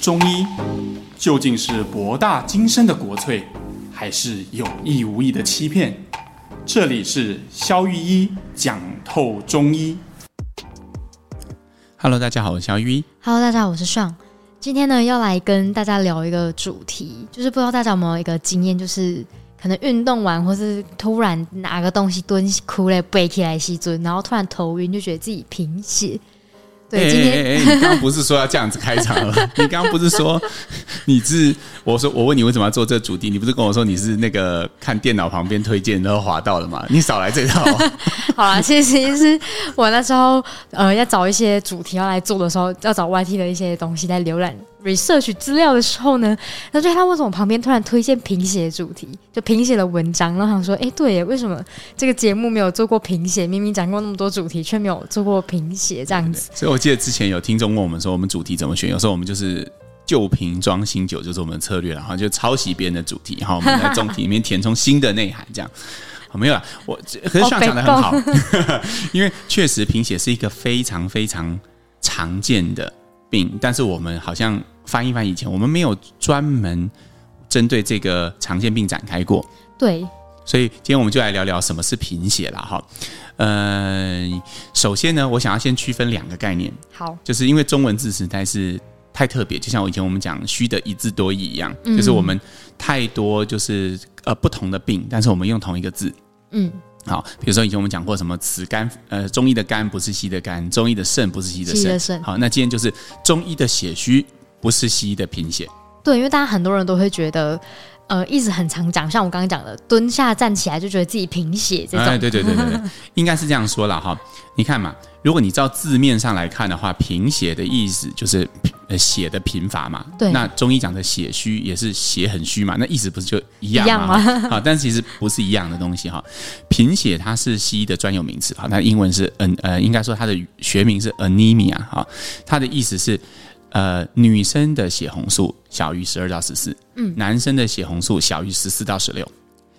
中医究竟是博大精深的国粹，还是有意无意的欺骗？这里是肖玉一讲透中医。Hello，大家好，我是肖玉一。Hello，大家好，我是尚。今天呢，要来跟大家聊一个主题，就是不知道大家有没有一个经验，就是可能运动完，或是突然拿个东西蹲哭了，背起来吸蹲，然后突然头晕，就觉得自己贫血。对，今天、欸欸欸、你刚刚不是说要这样子开场了？你刚刚不是说你是？我说我问你为什么要做这个主题？你不是跟我说你是那个看电脑旁边推荐然后滑到了吗？你少来这套。好啦，其实其实我那时候呃要找一些主题要来做的时候，要找 YT 的一些东西在浏览。Research 资料的时候呢，那就他为什么旁边突然推荐贫血主题，就贫血的文章，然后想说，哎，对耶，为什么这个节目没有做过贫血？明明讲过那么多主题，却没有做过贫血这样子。所以我记得之前有听众问我们说，我们主题怎么选？有时候我们就是旧瓶装新酒，就是我们的策略，然后就抄袭别人的主题，然后我们在中题里面填充新的内涵，这样。好，没有了，我可是上讲的很好，因为确实贫血是一个非常非常常见的。病，但是我们好像翻一翻以前，我们没有专门针对这个常见病展开过。对，所以今天我们就来聊聊什么是贫血了哈。呃，首先呢，我想要先区分两个概念。好，就是因为中文字实在是太特别，就像我以前我们讲虚的一字多义一样，嗯，就是我们太多就是呃不同的病，但是我们用同一个字。嗯。好，比如说以前我们讲过什么此肝，呃，中医的肝不是西医的肝，中医的肾不是西医的肾。的肾好，那今天就是中医的血虚不是西医的贫血。对，因为大家很多人都会觉得，呃，一直很常讲，像我刚刚讲的，蹲下站起来就觉得自己贫血这种。哎，对对对对对，应该是这样说了哈。你看嘛。如果你照字面上来看的话，贫血的意思就是呃血的贫乏嘛。对。那中医讲的血虚也是血很虚嘛，那意思不是就一样吗？好，但其实不是一样的东西哈。贫血它是西医的专有名词哈，那英文是嗯呃，应该说它的学名是 anemia 哈，它的意思是呃女生的血红素小于十二到十四，嗯，男生的血红素小于十四到十六。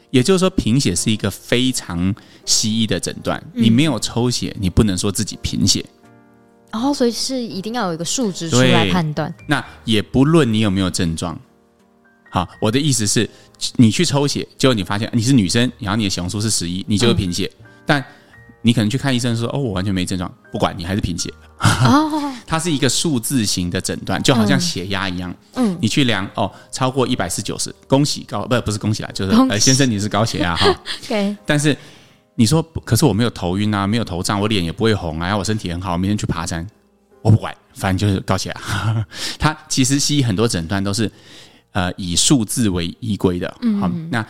也就是说，贫血是一个非常西医的诊断。你没有抽血，你不能说自己贫血。哦，所以是一定要有一个数值出来判断。那也不论你有没有症状。好，我的意思是，你去抽血，结果你发现你是女生，然后你的血红素是十一，你就是贫血。嗯、但你可能去看医生说：“哦，我完全没症状。”不管你还是贫血。哦，它是一个数字型的诊断，就好像血压一样。嗯，你去量哦，超过一百四九十，恭喜高不不是恭喜啦，就是呃先生你是高血压哈。对。但是你说，可是我没有头晕啊，没有头胀，我脸也不会红啊，我身体很好，我明天去爬山，我不管，反正就是高血压。它其实西医很多诊断都是呃以数字为依归的。嗯，好，那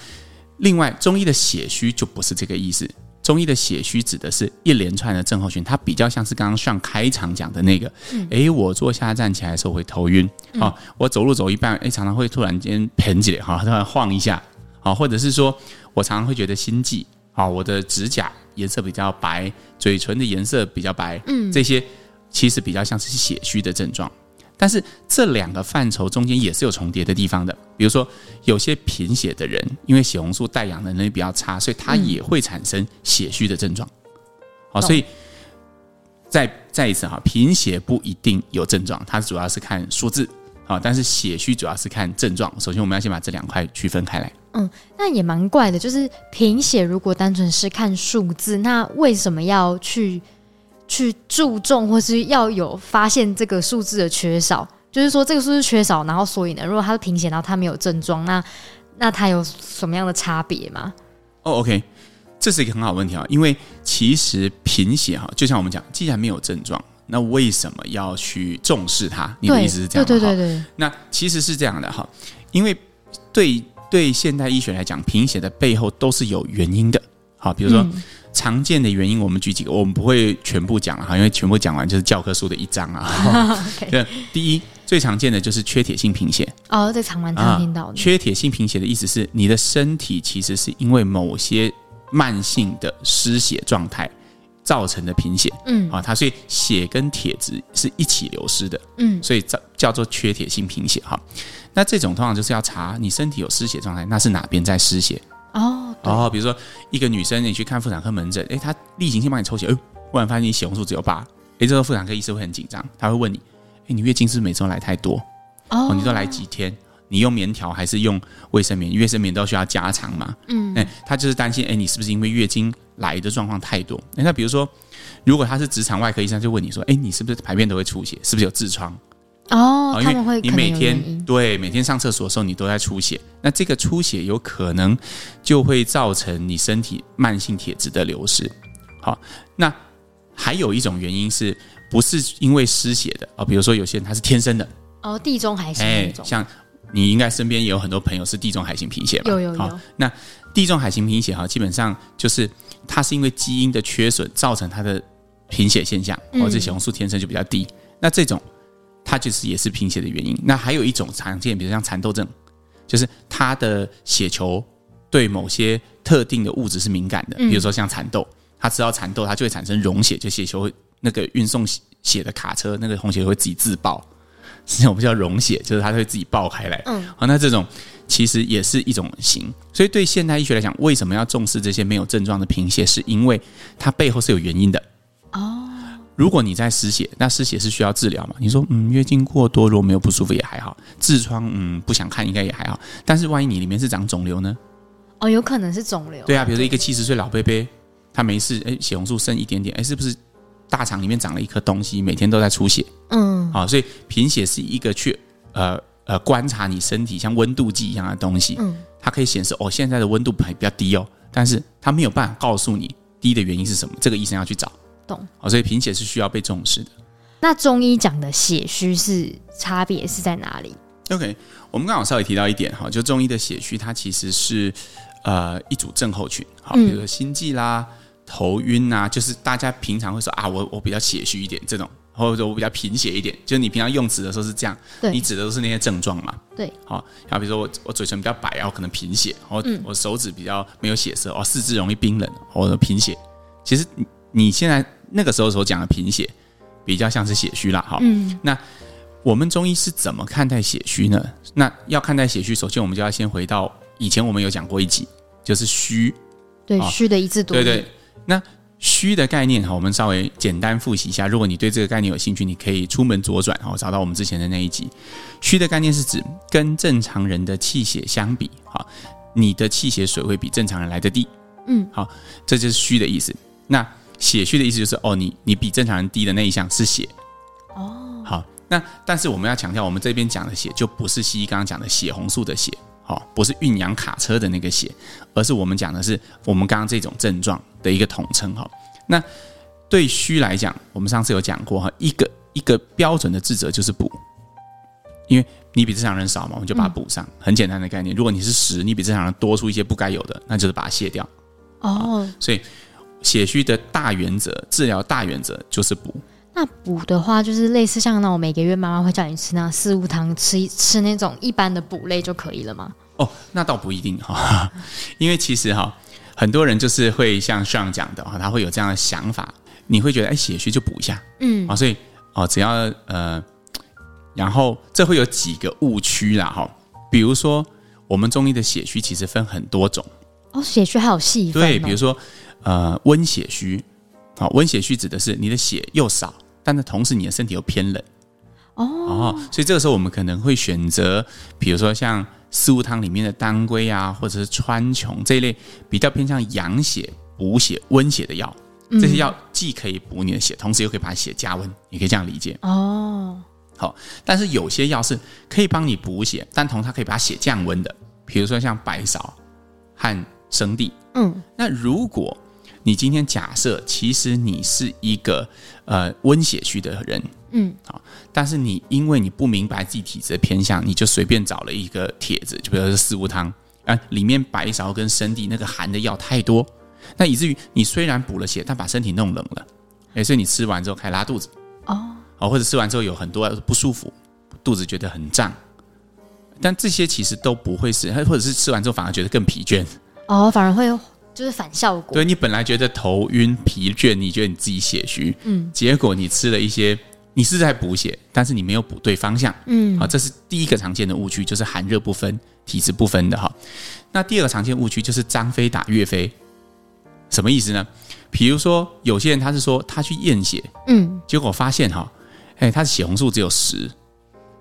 另外中医的血虚就不是这个意思。中医的血虚指的是一连串的症候群，它比较像是刚刚上开场讲的那个，嗯、诶，我坐下站起来的时候会头晕，好、嗯，我走路走一半，诶，常常会突然间盆起来，哈，突然晃一下，好，或者是说我常常会觉得心悸，好，我的指甲颜色比较白，嘴唇的颜色比较白，嗯，这些其实比较像是血虚的症状。但是这两个范畴中间也是有重叠的地方的，比如说有些贫血的人，因为血红素带氧的能力比较差，所以他也会产生血虚的症状。好，所以再再一次哈，贫血不一定有症状，它主要是看数字。好，但是血虚主要是看症状。首先我们要先把这两块区分开来。嗯，那也蛮怪的，就是贫血如果单纯是看数字，那为什么要去？去注重或是要有发现这个数字的缺少，就是说这个数字缺少，然后所以呢，如果他是贫血，然后他没有症状，那那他有什么样的差别吗？哦，OK，这是一个很好的问题啊，因为其实贫血哈，就像我们讲，既然没有症状，那为什么要去重视它？你的意思是这样？对对对对。那其实是这样的哈，因为对对现代医学来讲，贫血的背后都是有原因的。好，比如说。嗯常见的原因，我们举几个，我们不会全部讲了哈，因为全部讲完就是教科书的一章啊。对，第一最常见的就是缺铁性贫血。哦，这常蛮常听到的。缺铁性贫血的意思是，你的身体其实是因为某些慢性的失血状态造成的贫血。嗯，啊，它所以血跟铁质是一起流失的。嗯，所以叫叫做缺铁性贫血哈。那这种通常就是要查你身体有失血状态，那是哪边在失血？哦，哦，比如说一个女生，你去看妇产科门诊，哎，她例行性帮你抽血，哎，忽然发现你血红素只有八，哎，这个妇产科医生会很紧张，他会问你，哎，你月经是不是每周来太多？哦，你都来几天？你用棉条还是用卫生棉？卫生棉都需要加长嘛。嗯，哎，他就是担心，哎，你是不是因为月经来的状况太多？哎，那比如说，如果他是直肠外科医生，就问你说，哎，你是不是排便都会出血？是不是有痔疮？哦，因为你每天对每天上厕所的时候你都在出血，那这个出血有可能就会造成你身体慢性铁质的流失。好，那还有一种原因是不是因为失血的啊？比如说有些人他是天生的哦，地中海型那种，像。你应该身边也有很多朋友是地中海型贫血吧？有有有。那地中海型贫血哈，基本上就是它是因为基因的缺损造成它的贫血现象，或者血红素天生就比较低。嗯、那这种它就是也是贫血的原因。那还有一种常见，比如像蚕豆症，就是它的血球对某些特定的物质是敏感的，比如说像蚕豆，它吃到蚕豆，它就会产生溶血，就血球那个运送血的卡车那个红血会自己自爆。那我们叫溶血，就是它会自己爆开来。嗯，好，那这种其实也是一种型。所以对现代医学来讲，为什么要重视这些没有症状的贫血？是因为它背后是有原因的。哦，如果你在失血，那失血是需要治疗嘛？你说，嗯，月经过多，如果没有不舒服也还好。痔疮，嗯，不想看应该也还好。但是万一你里面是长肿瘤呢？哦，有可能是肿瘤。对啊，比如说一个七十岁老伯伯，他没事，哎，血红素剩一点点，哎，是不是？大肠里面长了一颗东西，每天都在出血。嗯，好，所以贫血是一个去呃呃观察你身体像温度计一样的东西。嗯，它可以显示哦，现在的温度还比较低哦，但是它没有办法告诉你低的原因是什么。这个医生要去找。懂。好，所以贫血是需要被重视的。那中医讲的血虚是差别是在哪里？OK，我们刚好稍微提到一点哈，就中医的血虚，它其实是呃一组症候群。好，比如说心悸啦。嗯头晕啊，就是大家平常会说啊，我我比较血虚一点这种，或者说我比较贫血一点，就是你平常用词的时候是这样，对你指的都是那些症状嘛？对，好，然后比如说我我嘴唇比较白，然后可能贫血，我、嗯、我手指比较没有血色，哦，四肢容易冰冷，或者贫血。其实你你现在那个时候所讲的贫血，比较像是血虚啦。哈，嗯，那我们中医是怎么看待血虚呢？那要看待血虚，首先我们就要先回到以前我们有讲过一集，就是虚，对，虚的一字多义，对对。那虚的概念哈，我们稍微简单复习一下。如果你对这个概念有兴趣，你可以出门左转哈，找到我们之前的那一集。虚的概念是指跟正常人的气血相比，哈，你的气血水会比正常人来得低。嗯，好，这就是虚的意思。那血虚的意思就是哦，你你比正常人低的那一项是血。哦，好，那但是我们要强调，我们这边讲的血就不是西医刚刚讲的血红素的血。哦，不是运养卡车的那个血，而是我们讲的是我们刚刚这种症状的一个统称哈。那对虚来讲，我们上次有讲过哈，一个一个标准的治则就是补，因为你比正常人少嘛，我们就把它补上，嗯、很简单的概念。如果你是实，你比正常人多出一些不该有的，那就是把它卸掉。哦，所以血虚的大原则，治疗大原则就是补。那补的话，就是类似像那种每个月妈妈会叫你吃那四物汤，吃吃那种一般的补类就可以了吗？哦，那倒不一定哈，因为其实哈，很多人就是会像上讲的哈，他会有这样的想法，你会觉得哎，血虚就补一下，嗯，啊，所以哦，只要呃，然后这会有几个误区啦哈，比如说我们中医的血虚其实分很多种。哦，血虚还有细分，对，比如说呃温血虚。好，温血虚指的是你的血又少，但是同时你的身体又偏冷哦，哦，所以这个时候我们可能会选择，比如说像四物汤里面的当归啊，或者是川穹这一类比较偏向养血、补血、温血的药。这些药既可以补你的血，同时又可以把血加温，你可以这样理解哦。好，但是有些药是可以帮你补血，但同时它可以把血降温的，比如说像白芍和生地。嗯，那如果你今天假设，其实你是一个呃温血虚的人，嗯，好，但是你因为你不明白自己体质的偏向，你就随便找了一个帖子，就比如说四物汤。啊，里面白芍跟生地那个含的药太多，那以至于你虽然补了血，但把身体弄冷了，哎，所以你吃完之后开始拉肚子。哦，哦，或者吃完之后有很多不舒服，肚子觉得很胀，但这些其实都不会是，或者是吃完之后反而觉得更疲倦。哦，反而会。就是反效果。对，你本来觉得头晕疲倦，你觉得你自己血虚，嗯，结果你吃了一些，你是在补血，但是你没有补对方向，嗯，好，这是第一个常见的误区，就是寒热不分、体质不分的哈。那第二个常见误区就是张飞打岳飞，什么意思呢？比如说有些人他是说他去验血，嗯，结果发现哈，哎，他的血红素只有十，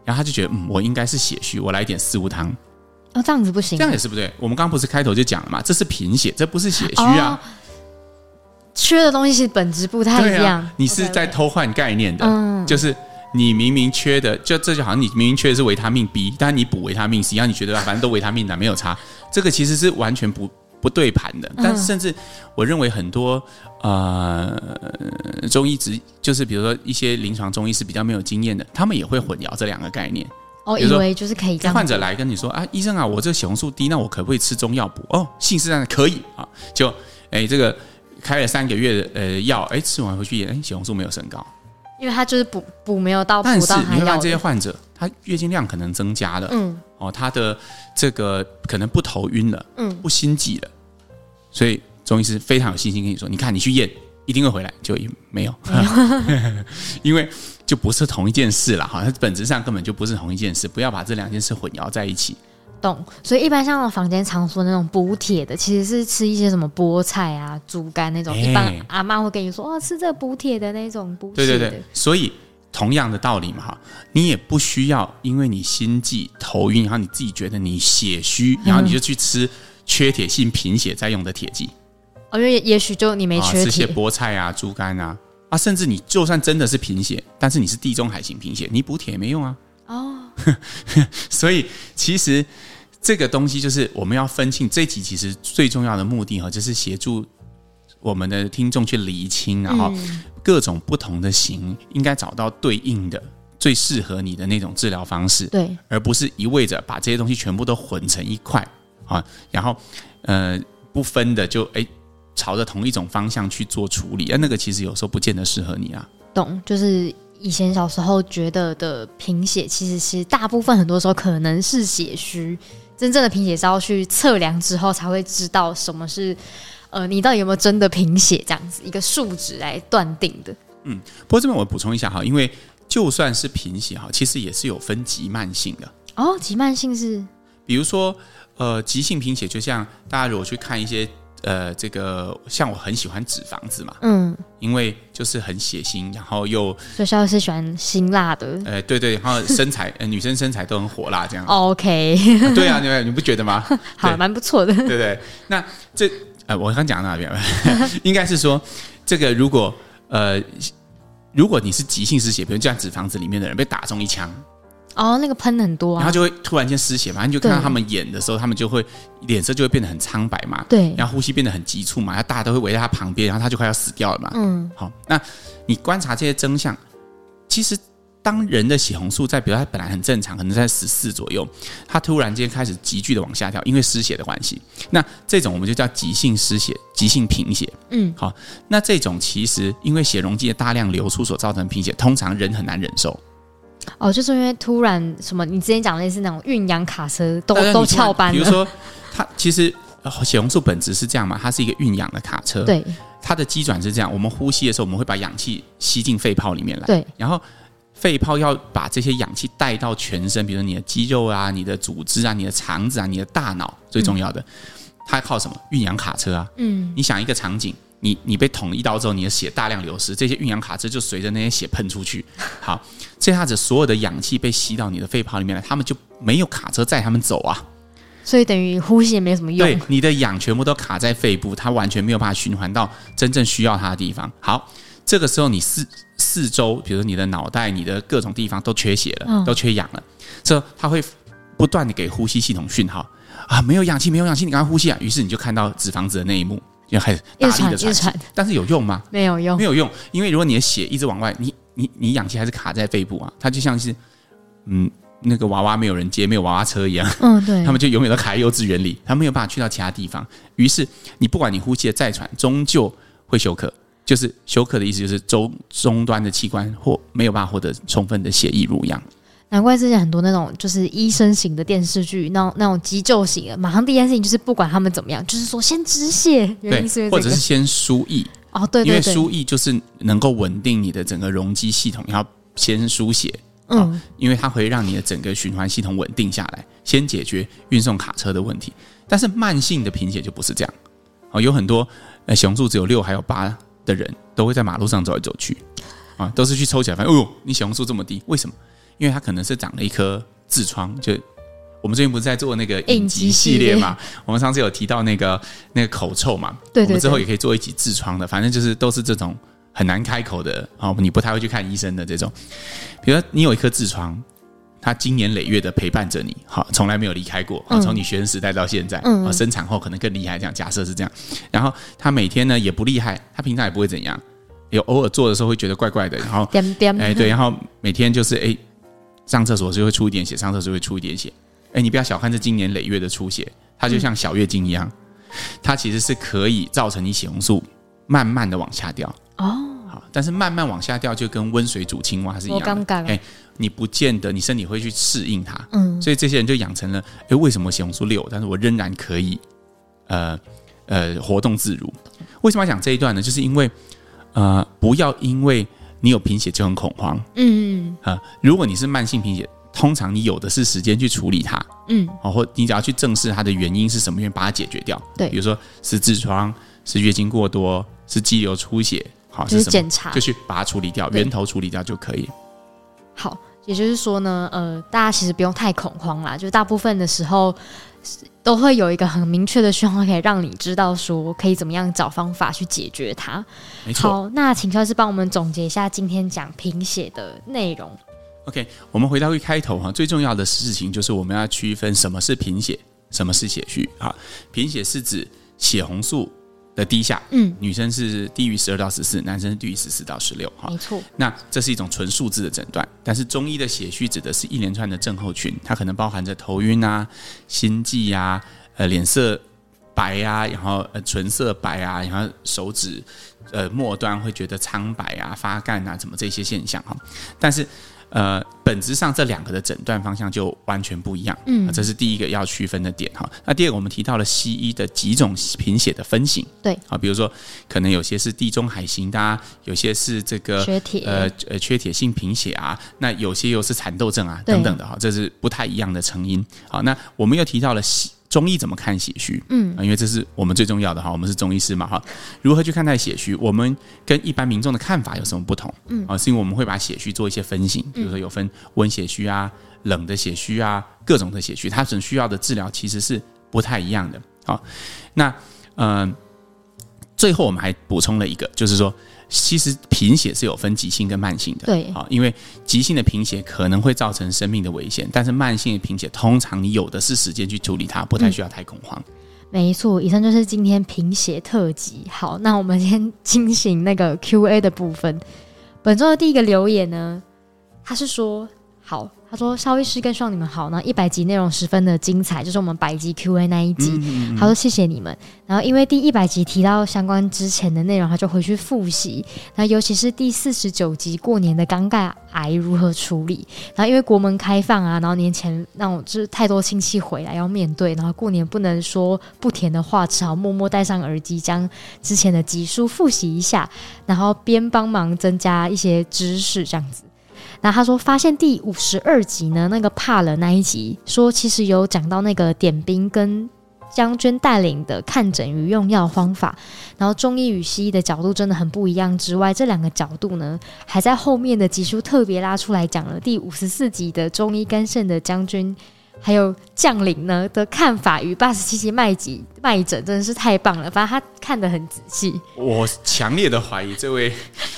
然后他就觉得嗯，我应该是血虚，我来一点四物汤。哦，这样子不行，这样也是不对。我们刚刚不是开头就讲了嘛，这是贫血，这不是血虚啊。哦、缺的东西是本质不太一样。啊、你是在偷换概念的，嗯，就是你明明缺的，就这就好像你明明缺的是维他命 B，但你补维他命 C，然后你觉得反正都维他命的没有差，这个其实是完全不不对盘的。但是甚至我认为很多呃中医只就是比如说一些临床中医是比较没有经验的，他们也会混淆这两个概念。我、哦、以为就是可以这样。患者来跟你说啊，医生啊，我这个血红素低，那我可不可以吃中药补？哦，信誓旦旦可以啊，就哎这个开了三个月的呃药，哎吃完回去也哎血红素没有升高，因为他就是补补没有到，但是到你会看这些患者，他月经量可能增加了，嗯，哦，他的这个可能不头晕了，嗯，不心悸了，所以中医师非常有信心跟你说，你看你去验一定会回来，就没有，没有 因为。就不是同一件事了哈，它本质上根本就不是同一件事，不要把这两件事混淆在一起。懂，所以一般像房间常说的那种补铁的，其实是吃一些什么菠菜啊、猪肝那种。欸、一般阿妈会跟你说，哦，吃这个补铁的那种补。对对对，所以同样的道理嘛哈，你也不需要因为你心悸、头晕，然后你自己觉得你血虚，然后你就去吃缺铁性贫血在用的铁剂。哦，因为也许就你没缺铁，吃些菠菜啊、猪肝啊。啊，甚至你就算真的是贫血，但是你是地中海型贫血，你补铁也没用啊。哦，所以其实这个东西就是我们要分清。这集其实最重要的目的哈，就是协助我们的听众去厘清，然后各种不同的型应该找到对应的最适合你的那种治疗方式。对，而不是一味着把这些东西全部都混成一块啊，然后呃不分的就哎。朝着同一种方向去做处理，啊，那个其实有时候不见得适合你啊。懂，就是以前小时候觉得的贫血，其实是大部分很多时候可能是血虚。真正的贫血是要去测量之后才会知道什么是，呃，你到底有没有真的贫血这样子一个数值来断定的。嗯，不过这边我补充一下哈，因为就算是贫血哈，其实也是有分急慢性的。哦，急慢性是，比如说呃，急性贫血，就像大家如果去看一些。呃，这个像我很喜欢纸房子嘛，嗯，因为就是很血腥，然后又所以萧老师喜欢辛辣的，呃，对对，然后身材，呃，女生身材都很火辣，这样，OK，啊对啊，你 你不觉得吗？好，蛮不错的，对对。那这呃，我刚讲到哪边？应该是说，这个如果呃，如果你是急性失血，比如像纸房子里面的人被打中一枪。哦，那个喷很多，啊，然后就会突然间失血嘛，你就看到他们演的时候，他们就会脸色就会变得很苍白嘛，对，然后呼吸变得很急促嘛，然后大家都会围在他旁边，然后他就快要死掉了嘛。嗯，好，那你观察这些真相，其实当人的血红素在，比如他本来很正常，可能在十四左右，他突然间开始急剧的往下跳，因为失血的关系，那这种我们就叫急性失血、急性贫血。嗯，好，那这种其实因为血溶剂的大量流出所造成的贫血，通常人很难忍受。哦，就是因为突然什么，你之前讲的类似那种运氧卡车都都翘班了。比如说，它其实血红素本质是这样嘛，它是一个运氧的卡车。对，它的机转是这样：我们呼吸的时候，我们会把氧气吸进肺泡里面来。对，然后肺泡要把这些氧气带到全身，比如你的肌肉啊、你的组织啊、你的肠子啊、你的大脑，最重要的，嗯、它靠什么？运氧卡车啊。嗯，你想一个场景。你你被捅了一刀之后，你的血大量流失，这些运氧卡车就随着那些血喷出去。好，这下子所有的氧气被吸到你的肺泡里面了，他们就没有卡车载他们走啊。所以等于呼吸也没什么用。对，你的氧全部都卡在肺部，它完全没有办法循环到真正需要它的地方。好，这个时候你四四周，比如说你的脑袋、你的各种地方都缺血了，嗯、都缺氧了，这它会不断的给呼吸系统讯号啊，没有氧气，没有氧气，你赶快呼吸啊。于是你就看到纸房子的那一幕。要开始大力的喘气，但是有用吗？没有用，没有用。因为如果你的血一直往外，你你你氧气还是卡在肺部啊，它就像是嗯那个娃娃没有人接，没有娃娃车一样。嗯，对。他们就永远都卡在幼稚园里，他没有办法去到其他地方。于是你不管你呼吸的再喘，终究会休克。就是休克的意思，就是周终端的器官或没有办法获得充分的血液入氧。难怪之前很多那种就是医生型的电视剧，那种那种急救型的，马上第一件事情就是不管他们怎么样，就是说先止血，对，或者是先输液。哦，对，因为输液就是能够稳定你的整个容积系统，然后先输血，嗯，因为它会让你的整个循环系统稳定下来，先解决运送卡车的问题。但是慢性的贫血就不是这样，哦，有很多呃血红素只有六还有八的人都会在马路上走来走去，啊，都是去抽起来发现，哦呦，你血红素这么低，为什么？因为它可能是长了一颗痔疮，就我们最近不是在做那个影集系列嘛？我们上次有提到那个那个口臭嘛？对对对，我们之后也可以做一集痔疮的，反正就是都是这种很难开口的啊，你不太会去看医生的这种。比如说你有一颗痔疮，它经年累月的陪伴着你，好，从来没有离开过，从你学生时代到现在，嗯，生产后可能更厉害，这样假设是这样。然后他每天呢也不厉害，他平常也不会怎样，有偶尔做的时候会觉得怪怪的，然后哎对，然后每天就是哎上厕所就会出一点血，上厕所就会出一点血。哎，你不要小看这经年累月的出血，它就像小月经一样，它其实是可以造成你血红素慢慢的往下掉哦。好，但是慢慢往下掉就跟温水煮青蛙是一样的。哎，你不见得你身体会去适应它。嗯，所以这些人就养成了，哎，为什么血红素六，但是我仍然可以，呃呃，活动自如？为什么要讲这一段呢？就是因为，呃，不要因为你有贫血就很恐慌。嗯啊，如果你是慢性贫血。通常你有的是时间去处理它，嗯，哦，或你只要去正视它的原因是什么原因，把它解决掉。对，比如说是痔疮，是月经过多，是肌瘤出血，好，就是检查，就去把它处理掉，源头处理掉就可以。好，也就是说呢，呃，大家其实不用太恐慌啦，就大部分的时候都会有一个很明确的讯号，可以让你知道说可以怎么样找方法去解决它。没错。好，那请萧医师帮我们总结一下今天讲贫血的内容。OK，我们回到一开头哈，最重要的事情就是我们要区分什么是贫血，什么是血虚啊。贫血是指血红素的低下，嗯，女生是低于十二到十四，男生是低于十四到十六，哈，没错。那这是一种纯数字的诊断，但是中医的血虚指的是一连串的症候群，它可能包含着头晕啊、心悸啊、呃脸色白啊，然后呃唇色白啊，然后手指呃末端会觉得苍白啊、发干啊，怎么这些现象哈，但是。呃，本质上这两个的诊断方向就完全不一样，嗯，这是第一个要区分的点哈。那第二个，我们提到了西医的几种贫血的分型，对，啊，比如说可能有些是地中海型的啊，有些是这个缺铁，呃呃缺铁性贫血啊，那有些又是蚕豆症啊等等的哈，这是不太一样的成因。好，那我们又提到了西。中医怎么看血虚？嗯，因为这是我们最重要的哈，我们是中医师嘛哈。如何去看待血虚？我们跟一般民众的看法有什么不同？嗯，啊，是因为我们会把血虚做一些分型，比如说有分温血虚啊、冷的血虚啊、各种的血虚，它所需要的治疗其实是不太一样的。好，那嗯、呃，最后我们还补充了一个，就是说。其实贫血是有分急性跟慢性的，对，啊，因为急性的贫血可能会造成生命的危险，但是慢性的贫血通常你有的是时间去处理它，不太需要太恐慌。嗯、没错，以上就是今天贫血特辑。好，那我们先进行那个 Q&A 的部分。本周的第一个留言呢，他是说好。他说：“萧医师跟希望你们好，那一百集内容十分的精彩，就是我们百集 Q&A 那一集。嗯嗯嗯、他说谢谢你们。然后因为第一百集提到相关之前的内容，他就回去复习。那尤其是第四十九集过年的尴尬癌如何处理？然后因为国门开放啊，然后年前那种就是太多亲戚回来要面对，然后过年不能说不甜的话，只好默默戴上耳机，将之前的集数复习一下，然后边帮忙增加一些知识，这样子。”那他说，发现第五十二集呢，那个怕了那一集，说其实有讲到那个点兵跟将军带领的看诊与用药方法，然后中医与西医的角度真的很不一样。之外，这两个角度呢，还在后面的集数特别拉出来讲了。第五十四集的中医肝肾的将军。还有将领呢的看法与八十七期麦吉麦诊真的是太棒了，反正他看得很仔细。我强烈的怀疑这位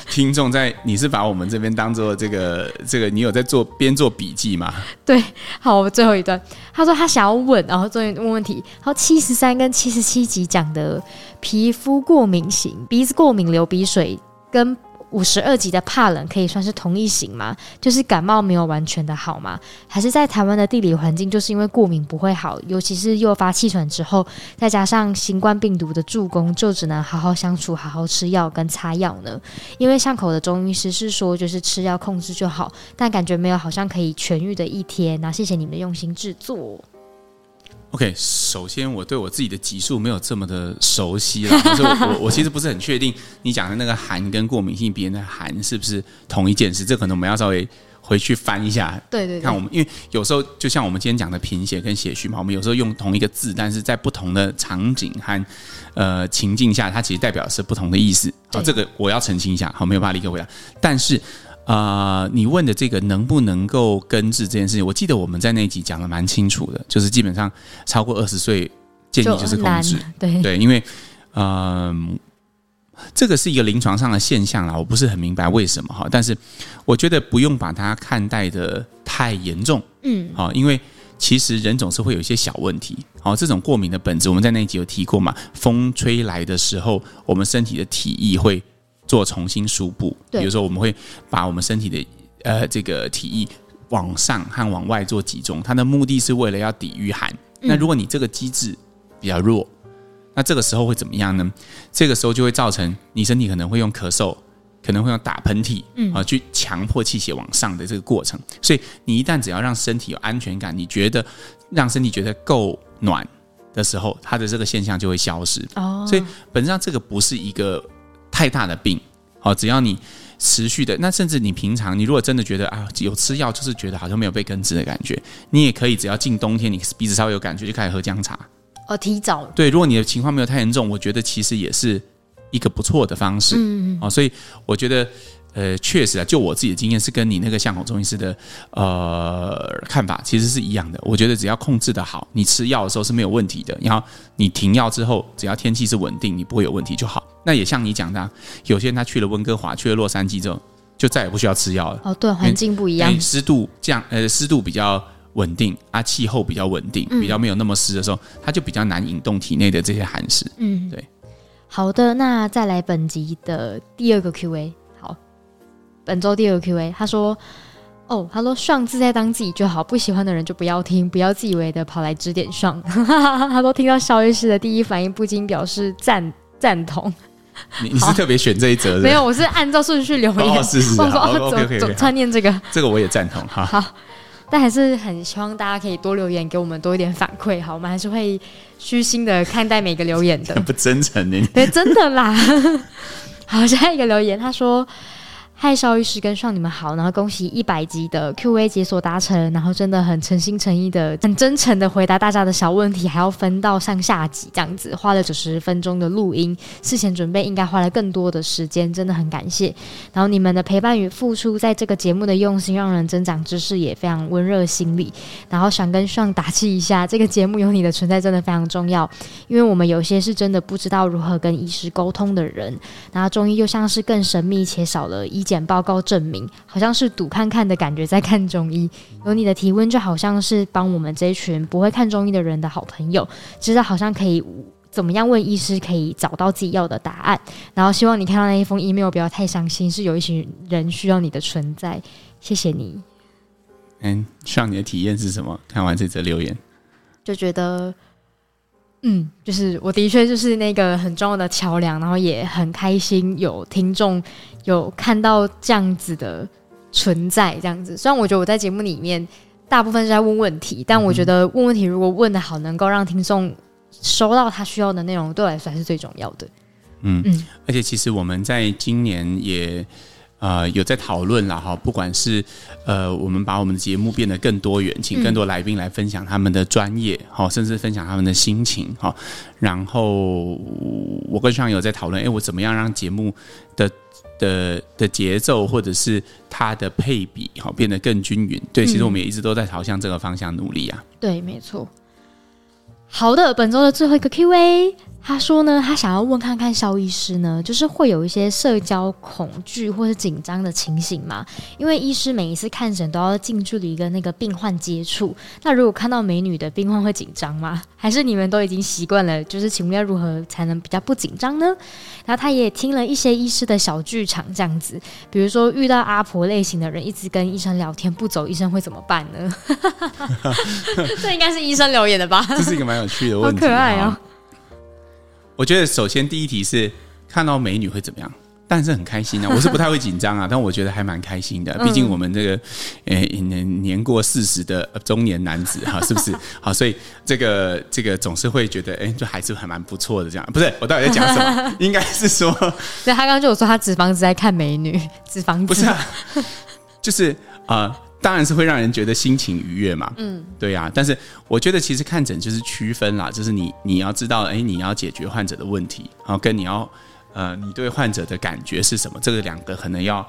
听众在，你是把我们这边当做这个这个，你有在做边做笔记吗？对，好，最后一段，他说他想要问，然后终于问问题。然后七十三跟七十七集讲的皮肤过敏型，鼻子过敏流鼻水跟。五十二级的怕冷可以算是同一型吗？就是感冒没有完全的好吗？还是在台湾的地理环境，就是因为过敏不会好，尤其是诱发气喘之后，再加上新冠病毒的助攻，就只能好好相处，好好吃药跟擦药呢？因为巷口的中医师是说，就是吃药控制就好，但感觉没有好像可以痊愈的一天。那谢谢你们的用心制作。OK，首先我对我自己的级数没有这么的熟悉了，可是我我我其实不是很确定你讲的那个寒跟过敏性鼻炎的寒是不是同一件事，这可能我们要稍微回去翻一下，对对，看我们因为有时候就像我们今天讲的贫血跟血虚嘛，我们有时候用同一个字，但是在不同的场景和呃情境下，它其实代表的是不同的意思。好，这个我要澄清一下，好，没有办法立刻回答，但是呃，你问的这个能不能够根治这件事情，我记得我们在那一集讲的蛮清楚的，就是基本上超过二十岁建议就是控制，对。对，因为嗯。呃这个是一个临床上的现象啦，我不是很明白为什么哈，但是我觉得不用把它看待的太严重，嗯，好，因为其实人总是会有一些小问题，好，这种过敏的本质我们在那一集有提过嘛，风吹来的时候，我们身体的体液会做重新输布，比如说我们会把我们身体的呃这个体液往上和往外做集中，它的目的是为了要抵御寒，那如果你这个机制比较弱。那这个时候会怎么样呢？这个时候就会造成你身体可能会用咳嗽，可能会用打喷嚏，嗯啊，去强迫气血往上的这个过程。所以你一旦只要让身体有安全感，你觉得让身体觉得够暖的时候，它的这个现象就会消失。哦，所以本质上这个不是一个太大的病。好，只要你持续的，那甚至你平常你如果真的觉得啊有吃药，就是觉得好像没有被根治的感觉，你也可以只要进冬天，你鼻子稍微有感觉，就开始喝姜茶。哦，提早对，如果你的情况没有太严重，我觉得其实也是一个不错的方式。嗯嗯。哦，所以我觉得，呃，确实啊，就我自己的经验是跟你那个巷口中医师的呃看法其实是一样的。我觉得只要控制的好，你吃药的时候是没有问题的。然后你停药之后，只要天气是稳定，你不会有问题就好。那也像你讲的啊，有些人他去了温哥华，去了洛杉矶之后，就再也不需要吃药了。哦，对，环境不一样，湿度降，呃，湿度比较。稳定啊，气候比较稳定，比较没有那么湿的时候，嗯、它就比较难引动体内的这些寒湿。嗯，对。好的，那再来本集的第二个 Q&A。好，本周第二个 Q&A，他说：“哦，他说上自在当自己就好，不喜欢的人就不要听，不要自以为的跑来指点上。”他说听到肖医师的第一反应，不禁表示赞赞同。你你是特别选这一则的？没有，我是按照顺序留言。哦，是是是。我说哦，总总串念这个，这个我也赞同。哈。好。但还是很希望大家可以多留言，给我们多一点反馈。好，我们还是会虚心的看待每个留言的。不真诚呢？对，真的啦。好，下一个留言，他说。嗨，邵医师跟上你们好，然后恭喜一百集的 Q&A 解锁达成，然后真的很诚心诚意的、很真诚的回答大家的小问题，还要分到上下集这样子，花了九十分钟的录音，事前准备应该花了更多的时间，真的很感谢。然后你们的陪伴与付出，在这个节目的用心，让人增长知识，也非常温热心里。然后想跟上打气一下，这个节目有你的存在真的非常重要，因为我们有些是真的不知道如何跟医师沟通的人，然后中医又像是更神秘且少了医。检报告证明，好像是赌看看的感觉，在看中医。有你的提问，就好像是帮我们这一群不会看中医的人的好朋友，知道好像可以怎么样问医师，可以找到自己要的答案。然后希望你看到那一封 email 不要太伤心，是有一群人需要你的存在。谢谢你。嗯，上你的体验是什么？看完这则留言，就觉得。嗯，就是我的确就是那个很重要的桥梁，然后也很开心有听众有看到这样子的存在，这样子。虽然我觉得我在节目里面大部分是在问问题，但我觉得问问题如果问的好，能够让听众收到他需要的内容，对我来说还是最重要的。嗯嗯，而且其实我们在今年也。呃，有在讨论了哈，不管是呃，我们把我们的节目变得更多元，请更多来宾来分享他们的专业，好、嗯，甚至分享他们的心情，哈。然后我跟上有在讨论，哎，我怎么样让节目的的的节奏或者是它的配比，哈，变得更均匀？对，其实我们也一直都在朝向这个方向努力啊。对，没错。好的，本周的最后一个 Q&A。他说呢，他想要问看看肖医师呢，就是会有一些社交恐惧或是紧张的情形吗？因为医师每一次看诊都要近距离跟那个病患接触，那如果看到美女的病患会紧张吗？还是你们都已经习惯了？就是请问要如何才能比较不紧张呢？然后他也听了一些医师的小剧场，这样子，比如说遇到阿婆类型的人一直跟医生聊天不走，医生会怎么办呢？这应该是医生留言的吧？这是一个蛮有趣的问题，好可爱哦。我觉得首先第一题是看到美女会怎么样？但是很开心啊！我是不太会紧张啊，但我觉得还蛮开心的。毕竟我们这个呃年年过四十的中年男子哈，是不是？好，所以这个这个总是会觉得，哎，就还是还蛮不错的。这样不是？我到底在讲什么？应该是说，对，他刚刚就有说他脂肪只在看美女，脂肪不是啊，就是啊。呃当然是会让人觉得心情愉悦嘛，嗯，对呀、啊。但是我觉得其实看诊就是区分啦，就是你你要知道，哎，你要解决患者的问题，然后跟你要，呃，你对患者的感觉是什么，这个两个可能要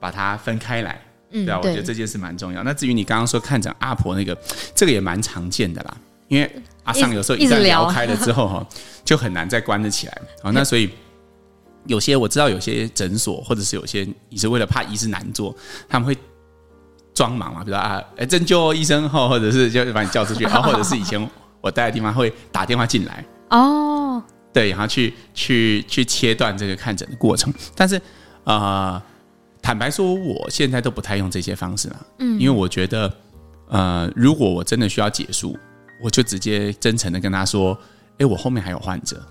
把它分开来。嗯，对啊，我觉得这件事蛮重要。那至于你刚刚说看诊阿婆那个，这个也蛮常见的啦。因为阿尚有时候一旦聊开了之后哈，就很难再关得起来。好，那所以有些我知道有些诊所或者是有些医生为了怕医师难做，他们会装忙嘛，比如说啊，哎，针灸医生后，或者是就把你叫出去，然后或者是以前我待的地方会打电话进来哦，对，然后去去去切断这个看诊的过程。但是啊。呃坦白说，我现在都不太用这些方式了。嗯，因为我觉得，呃，如果我真的需要结束，我就直接真诚的跟他说：“哎，我后面还有患者，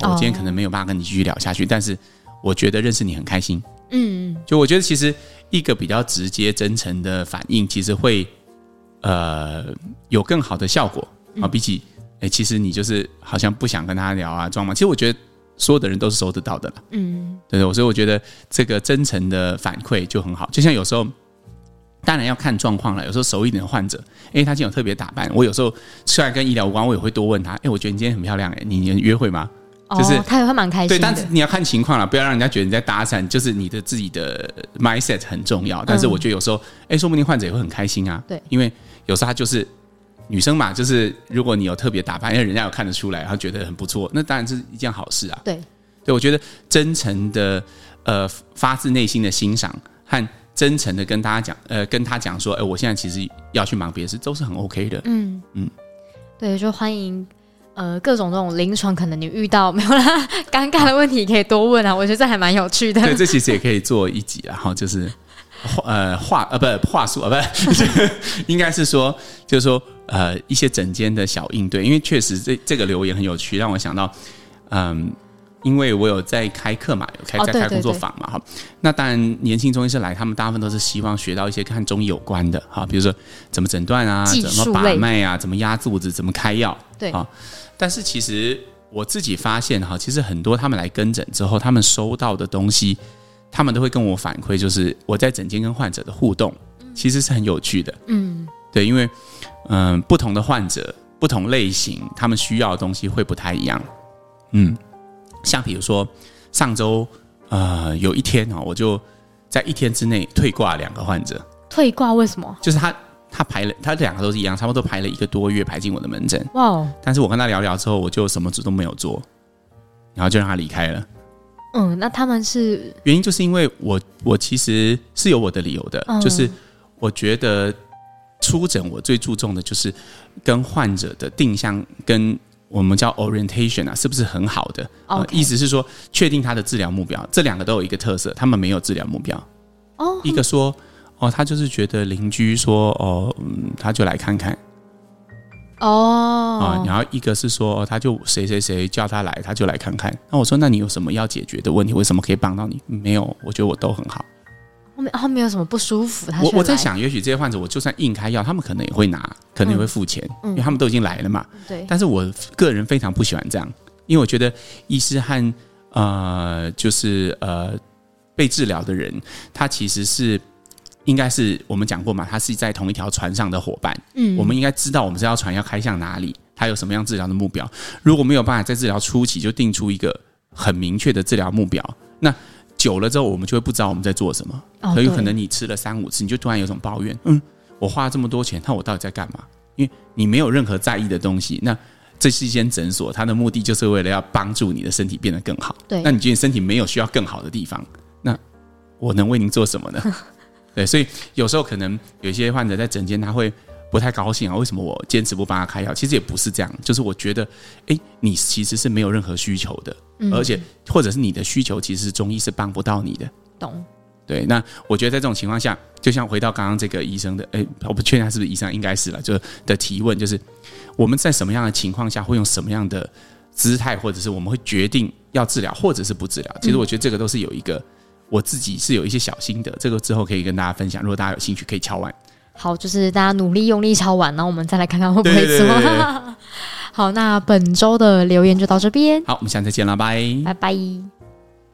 我今天可能没有办法跟你继续聊下去。但是，我觉得认识你很开心。嗯，就我觉得其实一个比较直接、真诚的反应，其实会呃有更好的效果啊。比起哎，其实你就是好像不想跟他聊啊，装嘛。其实我觉得。所有的人都是收得到的了，嗯，对，所以我觉得这个真诚的反馈就很好。就像有时候，当然要看状况了。有时候熟一点的患者，哎，他今天有特别打扮，我有时候虽然跟医疗无关，我也会多问他，哎，我觉得你今天很漂亮，哎，你你约会吗？就是他也会蛮开心。对，但是你要看情况了，不要让人家觉得你在搭讪。就是你的自己的 mindset 很重要。但是我觉得有时候，哎，说不定患者也会很开心啊。对，因为有时候他就是。女生嘛，就是如果你有特别打扮，因为人家有看得出来，他觉得很不错，那当然是一件好事啊。对，对我觉得真诚的呃发自内心的欣赏和真诚的跟大家讲，呃跟他讲说，哎、呃，我现在其实要去忙别的事，都是很 OK 的。嗯嗯，对，就欢迎呃各种这种临床可能你遇到没有啦尴尬的问题，可以多问啊，我觉得这还蛮有趣的。对，这其实也可以做一集，然后就是。呃，话呃不话术啊，不，应该是说，就是说，呃，一些整间的小应对，因为确实这这个留言很有趣，让我想到，嗯，因为我有在开课嘛，有开在开工作坊嘛，哈、哦，那当然年轻中医师来，他们大部分都是希望学到一些跟中医有关的，哈，比如说怎么诊断啊，怎么把脉啊，怎么压肚子，怎么开药，对啊，但是其实我自己发现哈，其实很多他们来跟诊之后，他们收到的东西。他们都会跟我反馈，就是我在诊间跟患者的互动，其实是很有趣的。嗯，对，因为嗯、呃，不同的患者、不同类型，他们需要的东西会不太一样。嗯，像比如说上周呃有一天啊，我就在一天之内退挂两个患者。退挂为什么？就是他他排了，他两个都是一样，差不多排了一个多月排进我的门诊。哇哦！但是我跟他聊聊之后，我就什么事都没有做，然后就让他离开了。嗯，那他们是原因，就是因为我我其实是有我的理由的，嗯、就是我觉得出诊我最注重的就是跟患者的定向跟我们叫 orientation 啊，是不是很好的.呃、意思是说确定他的治疗目标，这两个都有一个特色，他们没有治疗目标。哦，一个说哦，他就是觉得邻居说哦，嗯，他就来看看。哦，啊，然后一个是说，他就谁谁谁叫他来，他就来看看。那我说，那你有什么要解决的问题？为什么可以帮到你？没有，我觉得我都很好。后面后面有什么不舒服？他我我在想，也许这些患者，我就算硬开药，他们可能也会拿，可能也会付钱，嗯、因为他们都已经来了嘛。对。但是我个人非常不喜欢这样，因为我觉得医师和呃，就是呃被治疗的人，他其实是。应该是我们讲过嘛，他是在同一条船上的伙伴。嗯，我们应该知道我们这条船要开向哪里，他有什么样治疗的目标。如果没有办法在治疗初期就定出一个很明确的治疗目标，那久了之后我们就会不知道我们在做什么。很有可能你吃了三五次，你就突然有种抱怨，嗯，我花了这么多钱，那我到底在干嘛？因为你没有任何在意的东西。那这是一间诊所，它的目的就是为了要帮助你的身体变得更好。对，那你觉得身体没有需要更好的地方，那我能为您做什么呢？对，所以有时候可能有些患者在诊间他会不太高兴啊，为什么我坚持不帮他开药？其实也不是这样，就是我觉得，哎，你其实是没有任何需求的，而且或者是你的需求其实中医是帮不到你的。懂？对，那我觉得在这种情况下，就像回到刚刚这个医生的，哎，我不确定他是不是医生，应该是了，就的提问就是我们在什么样的情况下会用什么样的姿态，或者是我们会决定要治疗或者是不治疗？其实我觉得这个都是有一个。我自己是有一些小心得，这个之后可以跟大家分享。如果大家有兴趣，可以敲碗。好，就是大家努力用力抄完，然后我们再来看看会不会做。好，那本周的留言就到这边。好，我们下次再见了，拜拜拜。